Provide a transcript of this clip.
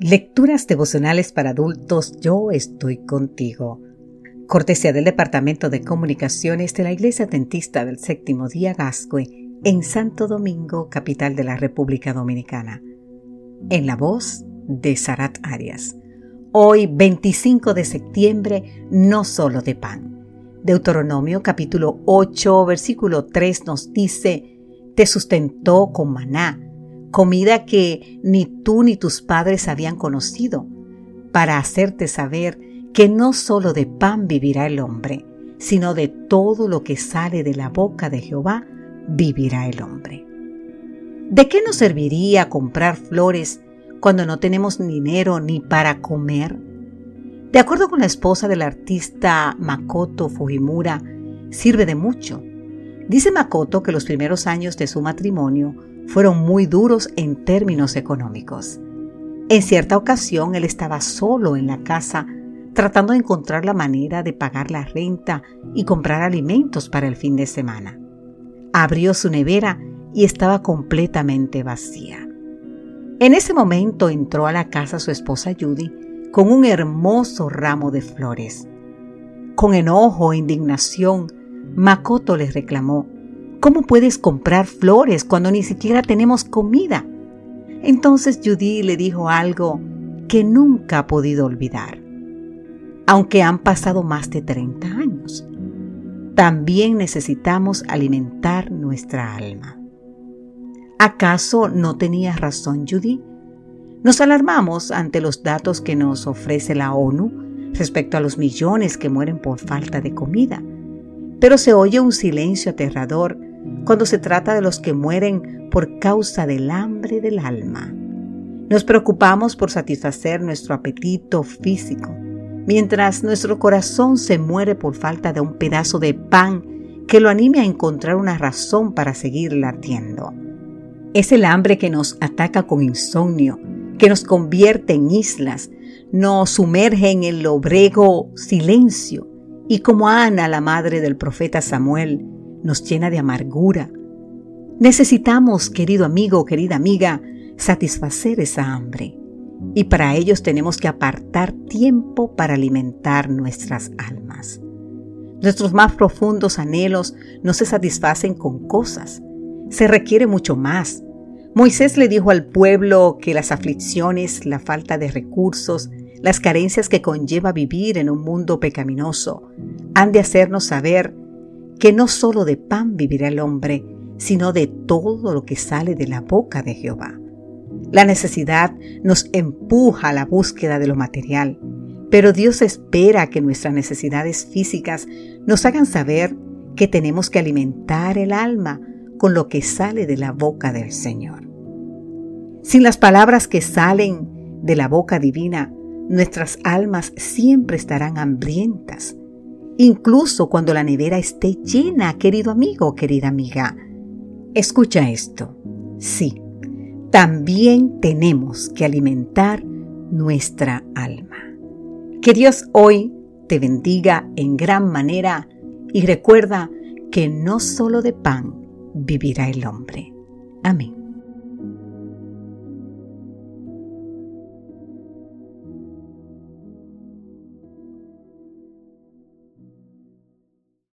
Lecturas devocionales para adultos, yo estoy contigo. Cortesía del Departamento de Comunicaciones de la Iglesia Dentista del Séptimo Día Gascue en Santo Domingo, capital de la República Dominicana. En la voz de Sarat Arias. Hoy, 25 de septiembre, no solo de pan. Deuteronomio capítulo 8, versículo 3 nos dice, te sustentó con maná comida que ni tú ni tus padres habían conocido, para hacerte saber que no solo de pan vivirá el hombre, sino de todo lo que sale de la boca de Jehová vivirá el hombre. ¿De qué nos serviría comprar flores cuando no tenemos dinero ni para comer? De acuerdo con la esposa del artista Makoto Fujimura, sirve de mucho. Dice Makoto que los primeros años de su matrimonio fueron muy duros en términos económicos. En cierta ocasión él estaba solo en la casa tratando de encontrar la manera de pagar la renta y comprar alimentos para el fin de semana. Abrió su nevera y estaba completamente vacía. En ese momento entró a la casa su esposa Judy con un hermoso ramo de flores. Con enojo e indignación, Makoto les reclamó, ¿Cómo puedes comprar flores cuando ni siquiera tenemos comida? Entonces Judy le dijo algo que nunca ha podido olvidar. Aunque han pasado más de 30 años, también necesitamos alimentar nuestra alma. ¿Acaso no tenía razón Judy? Nos alarmamos ante los datos que nos ofrece la ONU respecto a los millones que mueren por falta de comida, pero se oye un silencio aterrador cuando se trata de los que mueren por causa del hambre del alma. Nos preocupamos por satisfacer nuestro apetito físico, mientras nuestro corazón se muere por falta de un pedazo de pan que lo anime a encontrar una razón para seguir latiendo. Es el hambre que nos ataca con insomnio, que nos convierte en islas, nos sumerge en el lobrego silencio y como Ana, la madre del profeta Samuel, nos llena de amargura. Necesitamos, querido amigo o querida amiga, satisfacer esa hambre. Y para ellos tenemos que apartar tiempo para alimentar nuestras almas. Nuestros más profundos anhelos no se satisfacen con cosas. Se requiere mucho más. Moisés le dijo al pueblo que las aflicciones, la falta de recursos, las carencias que conlleva vivir en un mundo pecaminoso, han de hacernos saber que no solo de pan vivirá el hombre, sino de todo lo que sale de la boca de Jehová. La necesidad nos empuja a la búsqueda de lo material, pero Dios espera que nuestras necesidades físicas nos hagan saber que tenemos que alimentar el alma con lo que sale de la boca del Señor. Sin las palabras que salen de la boca divina, nuestras almas siempre estarán hambrientas incluso cuando la nevera esté llena, querido amigo, querida amiga. Escucha esto. Sí, también tenemos que alimentar nuestra alma. Que Dios hoy te bendiga en gran manera y recuerda que no solo de pan vivirá el hombre. Amén.